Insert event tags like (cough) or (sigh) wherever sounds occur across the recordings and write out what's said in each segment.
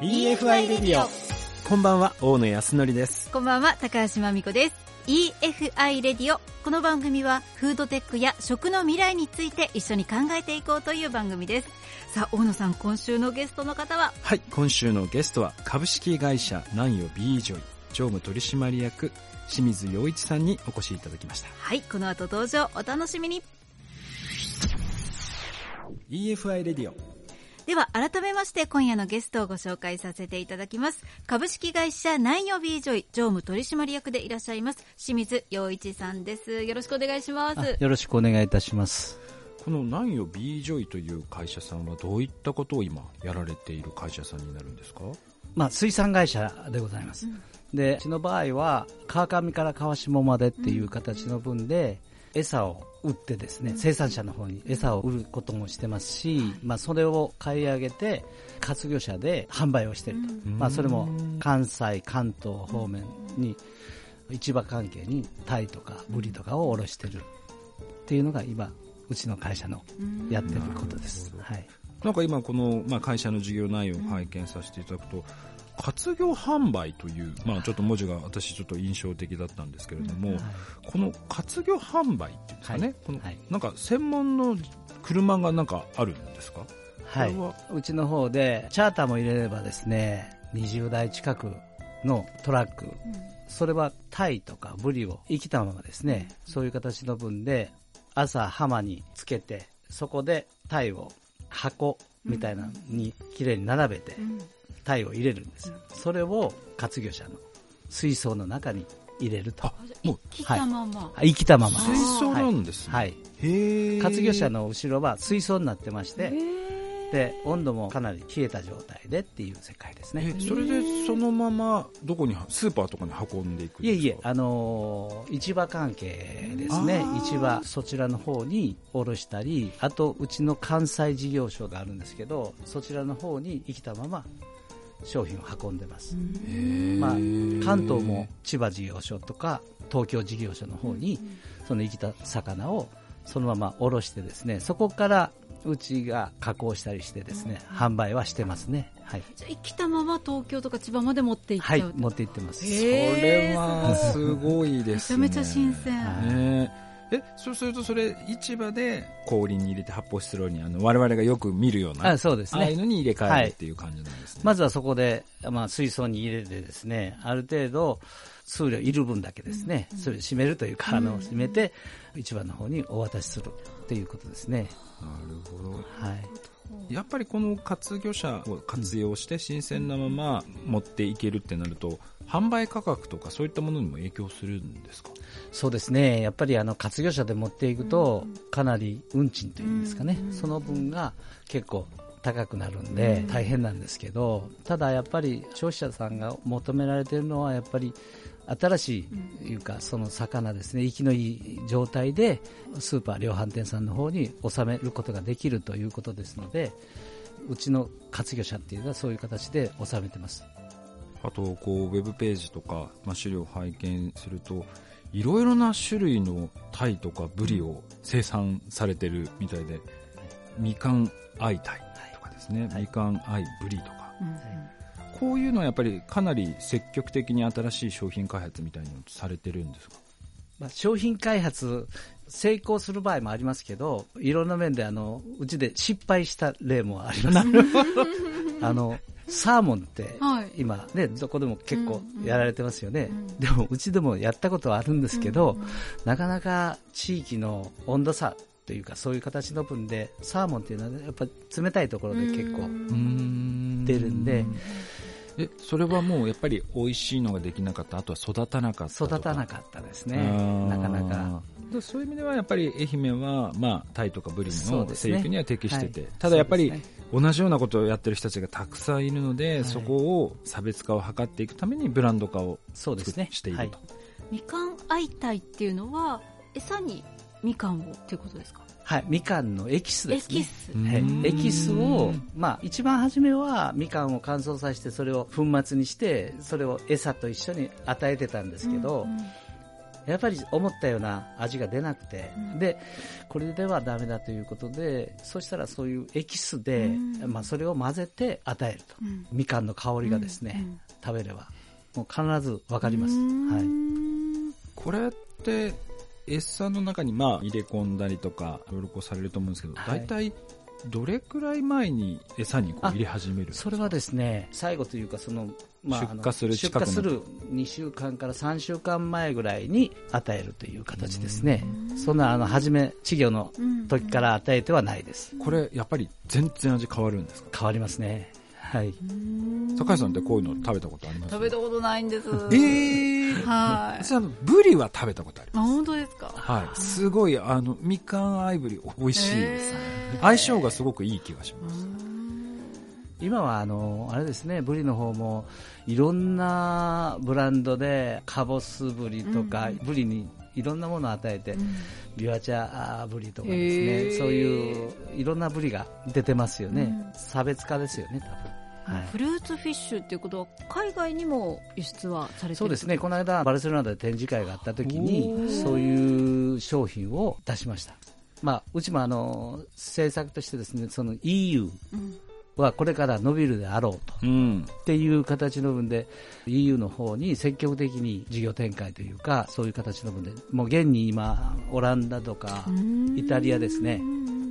EFI レディオこんばんは大野康則です。こんばんは高橋真美子です。EFI レディオこの番組はフードテックや食の未来について一緒に考えていこうという番組です。さあ大野さん今週のゲストの方は？はい今週のゲストは株式会社南予 B ジョイ常務取締役清水洋一さんにお越しいただきました。はいこの後登場お楽しみに。EFI Radioでは改めまして今夜のゲストをご紹介させていただきます。株式会社南予 B ジョイ常務取締役でいらっしゃいます清水洋一さんです。よろしくお願いします。よろしくお願いいたします。この南予 B ジョイという会社さんはどういったことを今やられている会社さんになるんですか？まあ、水産会社でございます、うん、でうちの場合は川上から川下までっていう形の分で、餌を売ってですね、生産者の方に餌を売ることもしてますし、まあ、それを買い上げて活魚車で販売をしていると、まあ、それも関西、関東方面に市場関係にタイとかブリとかを卸してる。っていうのが今うちの会社のやってることです。はい、なんか今この、まあ、会社の事業内容を拝見させていただくと、活業販売という、まあ、ちょっと文字が私ちょっと印象的だったんですけれども、はい、この活業販売っていうんですかね、はい、この、なんか専門の車がなんかあるんですか？はい、うちの方でチャーターも入れればですね20台近くのトラック、うん、それはタイとかブリを生きたままですね、うん、そういう形の分で朝浜につけてそこでタイを箱みたいなのにきれいに並べて、うん鯛を入れるんです。よ、それを活魚車の水槽の中に入れると。もう生きたまま、はい、生きたまま。水槽なんです、ね、はい、へ活魚車の後ろは水槽になってましてで温度もかなり冷えた状態でっていう世界ですね。それでそのままどこにスーパーとかに運んでいくんですか？いえいえ、あのー、市場関係ですね。市場そちらの方に卸したりあとうちの関西事業所があるんですけどそちらの方に生きたまま商品を運んでます、まあ、関東も千葉事業所とか東京事業所の方にその生きた魚をそのまま卸してですねそこからうちが加工したりしてですね、販売はしてますね。はい。じゃ生きたまま東京とか千葉まで持って行っちゃうはい、持って行ってます。それはすごいですね。めちゃめちゃ新鮮。ねえそうするとそれ市場で氷に入れて発泡スチロールにあの我々がよく見るようなあそうです、ね、ああいうのに入れ替えるっていう感じなんですね、はい、まずはそこで、まあ、水槽に入れてですねある程度数量いる分だけですね、うん、それを締めるというか、あの締めて市場の方にお渡しするっていうことですね。なるほど、はい。やっぱりこの活魚車を活用して新鮮なまま持っていけるってなると販売価格とかそういったものにも影響するんですか？そうですね。やっぱりあの活魚車で持っていくとかなり運賃というんですかね、その分が結構高くなるんで大変なんですけどただやっぱり消費者さんが求められているのはやっぱり新しいいうか、その魚ですね、生きのいい状態で、スーパー量販店さんの方に収めることができるということですので、うちの活魚車っていうのはそういう形で収めてます。あと、こう、ウェブページとか、まあ、資料を拝見すると、いろいろな種類のタイとかブリを生産されてるみたいで、みかんアイタイとかですね、はい、みかんアイブリとか、はいこういうのはやっぱりかなり積極的に新しい商品開発みたいにされてるんですか、まあ、商品開発成功する場合もありますけどいろんな面であのうちで失敗した例もあります。(laughs) あのサーモンって今ね、どこでも結構やられてますよね、でもうちでもやったことはあるんですけど、なかなか地域の温度差というかそういう形の分でサーモンっていうのはやっぱ冷たいところで結構出るんで。えそれはもうやっぱり美味しいのができなかった？あとは育たなかった育たなかったですね。なかなか。そういう意味ではやっぱり愛媛は、まあ、タイとかブリの生育には適してて、ねはい、ただやっぱり、同じようなことをやってる人たちがたくさんいるので、はい、そこを差別化を図っていくためにブランド化をそうですね。していると、はい、みかんっていうのは餌にみかんをっていうことですか？はい、みかんのエキスですね。エキス。はい、エキスを、まあ、一番初めはみかんを乾燥させて、それを粉末にして、それを餌と一緒に与えてたんですけど、やっぱり思ったような味が出なくて、うん、でこれではだめだということでそしたらそういうエキスで、うん、まあ、それを混ぜて与えると、うん、みかんの香りがですね、食べれば。もう必ず分かります、はい、これって餌の中にまあ入れ込んだりとかいろいろこうされると思うんですけど、はい、大体どれくらい前に餌にこう入れ始めるそれはですね最後というかそのまあ、出荷する出荷する2週間から3週間前ぐらいに与えるという形ですね。そんなあの初め稚魚の時から与えてはないです。これやっぱり全然味変わるんですか？変わりますね。はい。高橋さんってこういうの食べたことあります？食べたことないんです。え (laughs) えー、はい。じゃブリは食べたことあります。あ、本当ですか？はい。すごい、あの、みかんアイブリ美味しいです。相性がすごくいい気がします。今はあのあれですねブリの方もいろんなブランドでカボスブリとか、うん、ブリにいろんなものを与えて、うん、ビワチャブリとかですねそういういろんなブリが出てますよね、うん、差別化ですよね多分。はい、フルーツフィッシュっていうことは海外にも輸出はされてそうですね。この間バルセロナで展示会があった時にそういう商品を出しました。まあ、うちもあの政策としてですねその EU、うん。はこれから伸びるであろうと、うん、っていう形の分で EU の方に積極的に事業展開というかそういう形の分でもう現に今オランダとかイタリアですね。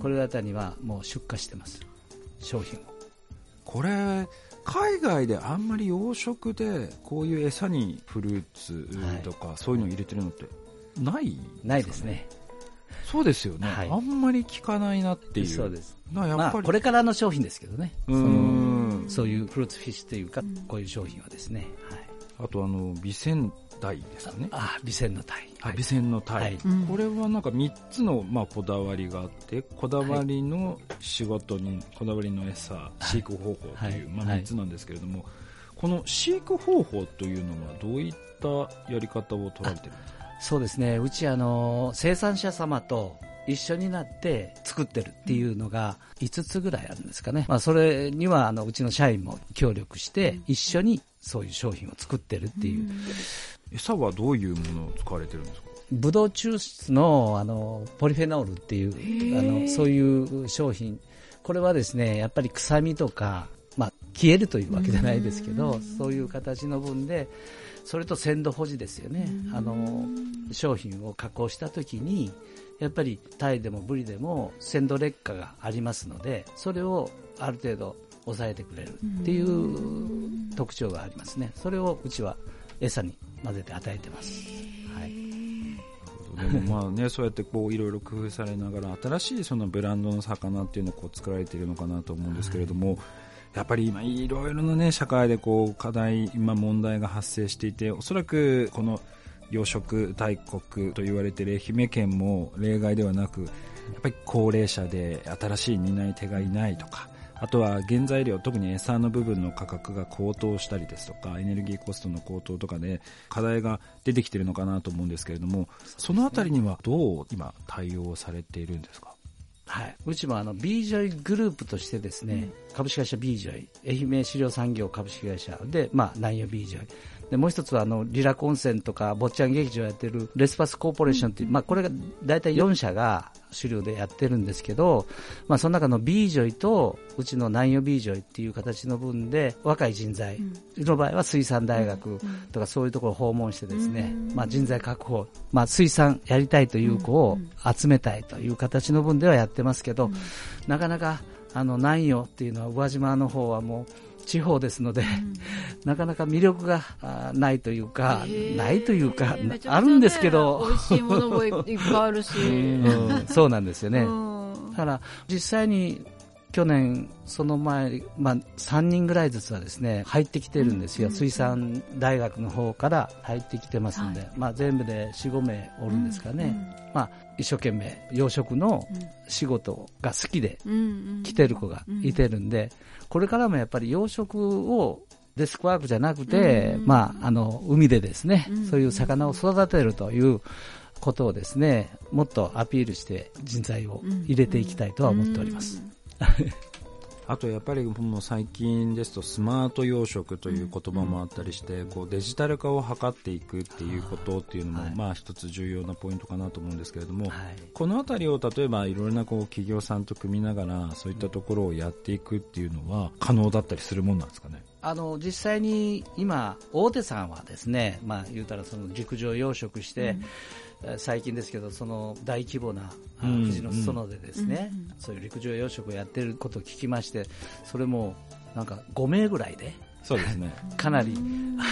これあたりはもう出荷してます。商品をこれ海外であんまり養殖でこういう餌にフルーツとか、そういうのを入れてるのってない、ね、ないですねそうですよね、はい、あんまり聞かないなっていう。そうです。やっぱり、まあ、これからの商品ですけどね。そのそういうフルーツフィッシュというか、こういう商品はですね。はい。あとあの、備線鯛ですかね。あ、備線の鯛。はい、備線の鯛、はい、これはなんか3つの、まあ、こだわりがあって、こだわりの仕事に、こだわりの餌、飼育方法という、まあ、3つなんですけれども、この飼育方法というのはどういったやり方を取られてるんですか？そうですね、うちあの生産者様と一緒になって作ってるっていうのが5つぐらいあるんですかね。まあ、それにはあのうちの社員も協力して一緒にそういう商品を作ってるっていう。餌はどういうものを使われてるんですか？ブドウ抽出のあのポリフェノールっていうあのそういう商品。これはですねやっぱり臭みとか、まあ、消えるというわけじゃないですけどそういう形の分でそれと鮮度保持ですよね、あの商品を加工したときに、やっぱりタイでもブリでも鮮度劣化がありますので、それをある程度抑えてくれるっていう特徴がありますね、それをうちは餌に混ぜて与えてます。はい。でもまあね、(laughs) そうやってこういろいろ工夫されながら新しいそのブランドの魚っていうのをこう作られているのかなと思うんですけれども、はい。やっぱり今いろいろなね、社会でこう課題、今問題が発生していて、おそらくこの養殖大国と言われている愛媛県も例外ではなく、やっぱり高齢化で新しい担い手がいないとか、あとは原材料、特に餌の部分の価格が高騰したりですとか、エネルギーコストの高騰とかで課題が出てきているのかなと思うんですけれども、そのあたりにはどう今対応されているんですか？はい、うちもあの B ジョイグループとしてですね、うん、株式会社 ビージョイ、愛媛飼料産業株式会社で、まあ、南予ビージョイ、でもう一つはあの利楽温泉とか坊っちゃん劇場やってるレスパスコーポレーションっていう、まあ、これが大体4社が主流でやってるんですけど、まあ、その中の B ジョイとうちの南洋 B ジョイっていう形の分で若い人材の場合は水産大学とかそういうところを訪問してですね、まあ、人材確保、まあ、水産やりたいという子を集めたいという形の分ではやってますけど、なかなかあの南予っていうのは宇和島の方はもう地方ですので、うん、(laughs) なかなか魅力がないというか、ないというか、あるんですけど、美味しいものもいっぱいあるし、(laughs) うん、そうなんですよね。だから実際に去年、その前、まあ、3人ぐらいずつはですね入ってきてるんですよ、水産大学の方から入ってきてますんで、はい、まあ、全部で4、5名おるんですかね、まあ、一生懸命養殖の仕事が好きで来てる子がいてるんで、これからもやっぱり養殖をデスクワークじゃなくて、まあ、あの海でですね、そういう魚を育てるということをですねもっとアピールして人材を入れていきたいとは思っております。あとやっぱりもう最近ですとスマート養殖という言葉もあったりして、こうデジタル化を図っていくっていうことっていうのも、まあ一つ重要なポイントかなと思うんですけれども、このあたりを例えばいろいろなこう企業さんと組みながらそういったところをやっていくっていうのは可能だったりするもんなんですかね？あの実際に今、大手さんはですね、まあ、言うたらその陸上養殖して、うん、最近ですけど、その大規模な富士の裾野でですね、うんうん、そういう陸上養殖をやってることを聞きまして、それもなんか5名ぐらいで。そうですね。(laughs) かなり、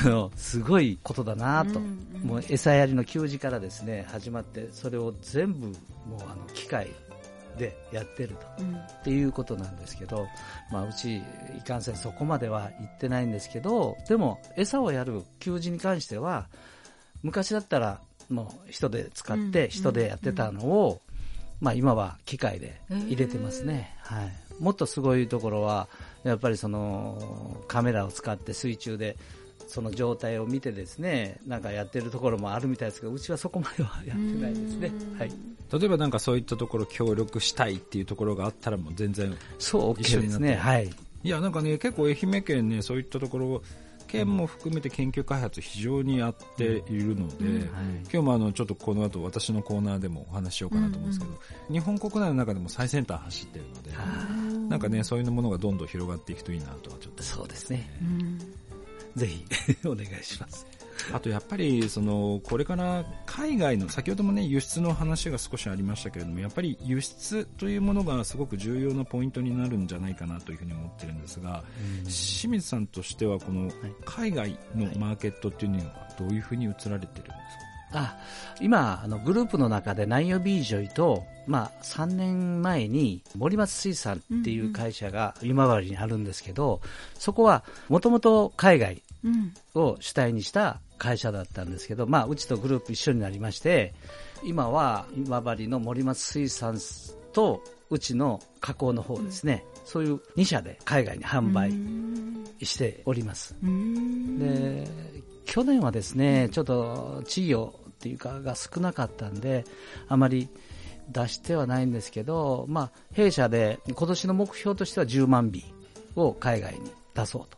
あの、すごいことだなと。もう餌やりの給仕からですね、始まって、それを全部、もうあの、機械でやってると、うん、っていうことなんですけど、まあ、うち、いかんせんそこまでは行ってないんですけど、でも、餌をやる給仕に関しては、昔だったら、もう人で使って人でやってたのを、まあ、今は機械で入れてますね、はい、もっとすごいところはやっぱりそのカメラを使って水中でその状態を見てですねなんかやってるところもあるみたいですけどうちはそこまではやってないですね、はい、例えばなんかそういったところ協力したいっていうところがあったらもう全然そう OK ですね。はい。いやなんかね結構愛媛県ねそういったところ県も含めて研究開発非常にやっているので、うんはい、今日もあのちょっとこの後私のコーナーでもお話ししようかなと思うんですけど、うんうん、日本国内の中でも最先端走っているので、なんかねそういうものがどんどん広がっていくといいなとはちょっと、そうですね、うん。ぜひ (laughs) お願いします。あとやっぱりそのこれから海外の先ほどもね輸出の話が少しありましたけれどもやっぱり輸出というものがすごく重要なポイントになるんじゃないかなというふうに思ってるんですが、清水さんとしてはこの海外のマーケットっていうのはどういうふうに映られてるんですか、あ今あのグループの中で南予ビージョイと、まあ、3年前に森松水産っていう会社が今治にあるんですけど、そこはもともと海外を主体にした会社だったんですけど、まあ、うちとグループ一緒になりまして今は今治の森松水産とうちの加工の方ですね、うん、そういう2社で海外に販売しております。で去年はですね、ちょっと稚魚っていうかが少なかったんで、あまり出してはないんですけど、まあ、弊社で今年の目標としては10万尾を海外に出そうと、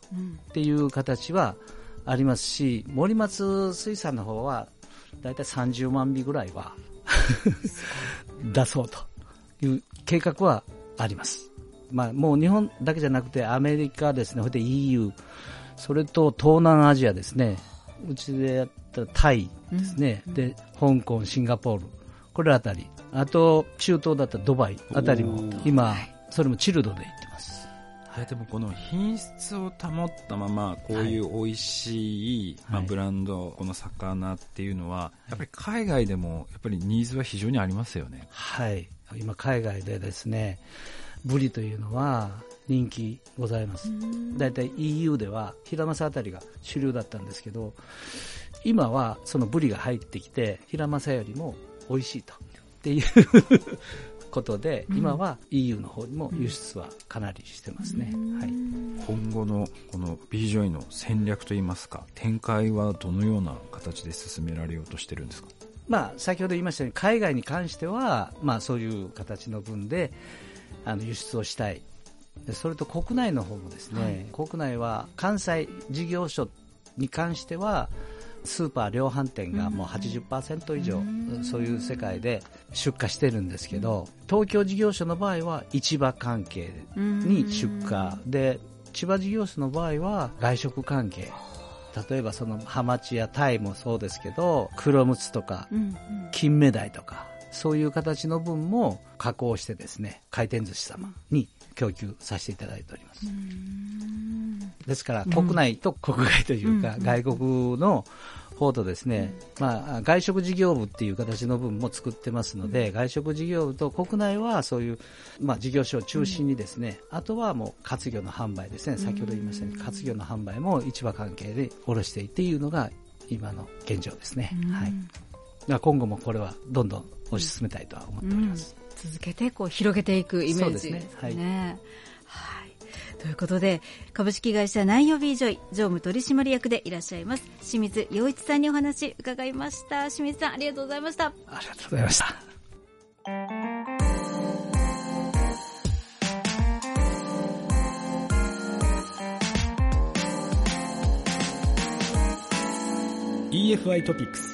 っていう形はありますし、森松水産の方は大体30万尾ぐらいは (laughs) 出そうという計画はあります。まあ、もう日本だけじゃなくてアメリカですね、それで EU、それと東南アジアですね、うちでやったタイですね、うん、で香港、シンガポール、これあたり、あと中東だったドバイあたりも今、それもチルドで行ってます。はい、でもこの品質を保ったままこういう美味しい、まあ、ブランド、この魚っていうのはやっぱり海外でもやっぱりニーズは非常にありますよね。はい今海外でですねブリというのは人気ございます。大体 EU ではヒラマサあたりが主流だったんですけど、今はそのブリが入ってきて、ヒラマサよりも美味しいと。っていうことで、今は EU の方にも輸出はかなりしてますね。はい、今後のこの BJOY の戦略といいますか、展開はどのような形で進められようとしてるんですか？まあ、先ほど言いましたように海外に関しては、まあ、そういう形の分であの輸出をしたい。それと国内の方もですね、はい、国内は関西事業所に関してはスーパー量販店がもう80%以上、そういう世界で出荷してるんですけど、東京事業所の場合は市場関係に出荷。で、千葉事業所の場合は外食関係。例えばそのハマチやタイもそうですけど、黒ムツとか、金目鯛とか、そういう形の分も加工してですね、回転寿司様に供給させていただいております。ですから、国内と国外というか、外国の方とですね、まあ、外食事業部っていう形の分も作ってますので、外食事業部と国内はそういう、まあ、事業所を中心にですね、あとはもう活魚の販売ですね、先ほど言いましたように、活魚の販売も市場関係で卸していっていうのが今の現状ですね。はい。今後もこれはどんどん推し進めたいとは思っております。続けてこう広げていくイメージですね。すね。はい、はい、ということで株式会社南予ビージョイ常務取締役でいらっしゃいます清水洋一さんにお話伺いました。清水さんありがとうございました。ありがとうございました。EFI トピックス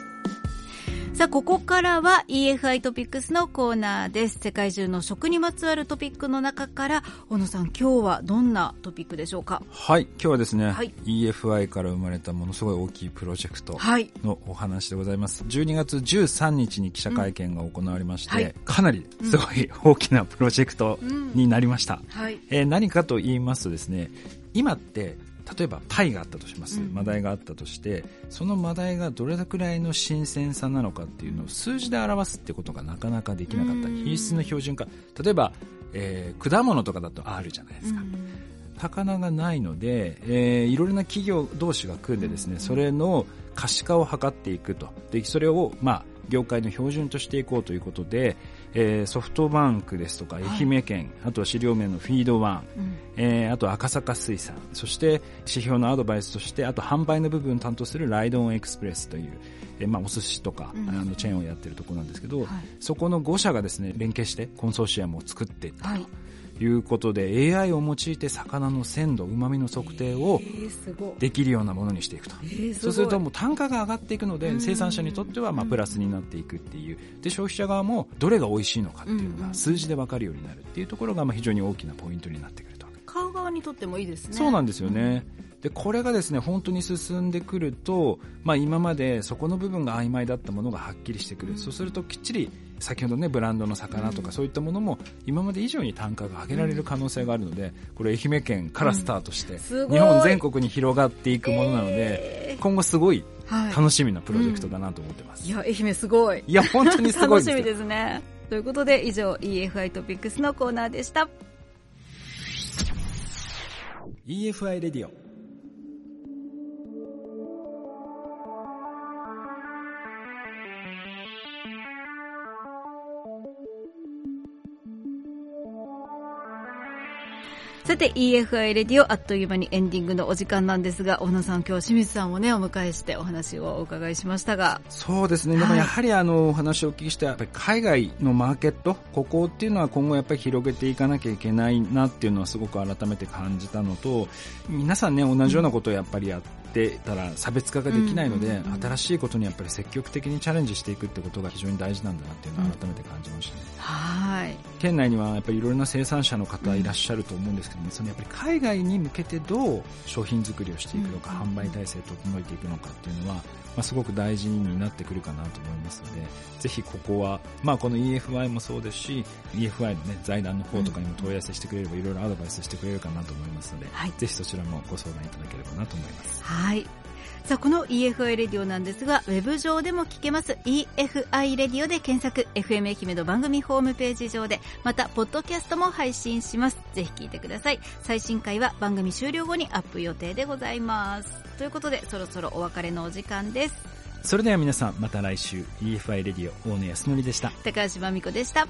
さあ、ここからは EFI トピックスのコーナーです。世界中の食にまつわるトピックの中から、小野さん、今日はどんなトピックでしょうか？はい、今日はですね、はい、EFI から生まれたものすごい大きいプロジェクトのお話でございます。はい、12月13日に記者会見が行われまして、うんはい、かなりすごい大きなプロジェクトになりました。うん。はい、えー、何かと言いますとですね、今って例えばタイがあったとします、マダイがあったとしてそのマダイがどれくらいの新鮮さなのかっていうのを数字で表すってことがなかなかできなかった。品質の標準化。例えば、えー、果物とかだとあるじゃないですか。魚がないので、えー、いろいろな企業同士が組んでですね、それの可視化を図っていくと。で、それを、まあ、業界の標準としていこうということで、えー、ソフトバンクですとか愛媛県、はい、あとは飼料面のフィードワン、うん、えー、あと赤坂水産そして指標のアドバイスとしてあと販売の部分を担当するライドオンエクスプレスという、えーまあ、お寿司とか、うん、あのチェーンをやってるところなんですけど、はい、そこの5社がですね連携してコンソーシアムを作っていったと。はいいうことで AI を用いて魚の鮮度うまみの測定をできるようなものにしていくと、えー、そうするともう単価が上がっていくので生産者にとってはまあプラスになっていくっていう。で消費者側もどれが美味しいのかっていうのが数字で分かるようになるっていうところがまあ非常に大きなポイントになってくる。と買う側にとってもいいですね。そうなんですよね、うん。でこれがですね本当に進んでくると、まあ、今までそこの部分が曖昧だったものがはっきりしてくる、そうするときっちり先ほどねブランドの魚とかそういったものも今まで以上に単価が上げられる可能性があるのでこれ愛媛県からスタートして日本全国に広がっていくものなので今後すごい楽しみなプロジェクトだなと思ってます、いや愛媛すごい。いや本当にすごい (laughs) 楽しみですね。ということで以上 EFI トピックスのコーナーでした EFI レディオさて EFI レディオあっという間にエンディングのお時間なんですが小野さん今日清水さんをねお迎えしてお話をお伺いしましたが。そうですね、でもやはりあのお話をお聞きしてやっぱり海外のマーケットここっていうのは今後やっぱり広げていかなきゃいけないなっていうのはすごく改めて感じたのと皆さんね同じようなことをやっぱりやってたら差別化ができないので、新しいことにやっぱり積極的にチャレンジしていくってことが非常に大事なんだなっていうのを改めて感じましたね、うん、はい。県内にはやっぱりいろいろな生産者の方いらっしゃると思うんですけども、そのやっぱり海外に向けてどう商品作りをしていくのか、販売体制を整えていくのかっていうのは、まあ、すごく大事になってくるかなと思いますので、ぜひここは、まあ、この EFI もそうですし、EFI の、ね、財団の方とかにも問い合わせしてくれれば、いろいろアドバイスしてくれるかなと思いますので、はい、ぜひそちらもご相談いただければなと思います。はいさあこの EFI レディオなんですがウェブ上でも聞けます。EFI レディオで検索。FM 愛媛の番組ホームページ上でまたポッドキャストも配信します。ぜひ聞いてください。最新回は番組終了後にアップ予定でございます。ということでそろそろお別れのお時間です。それでは皆さんまた来週 EFI レディオ大野康則でした。高橋真美子でした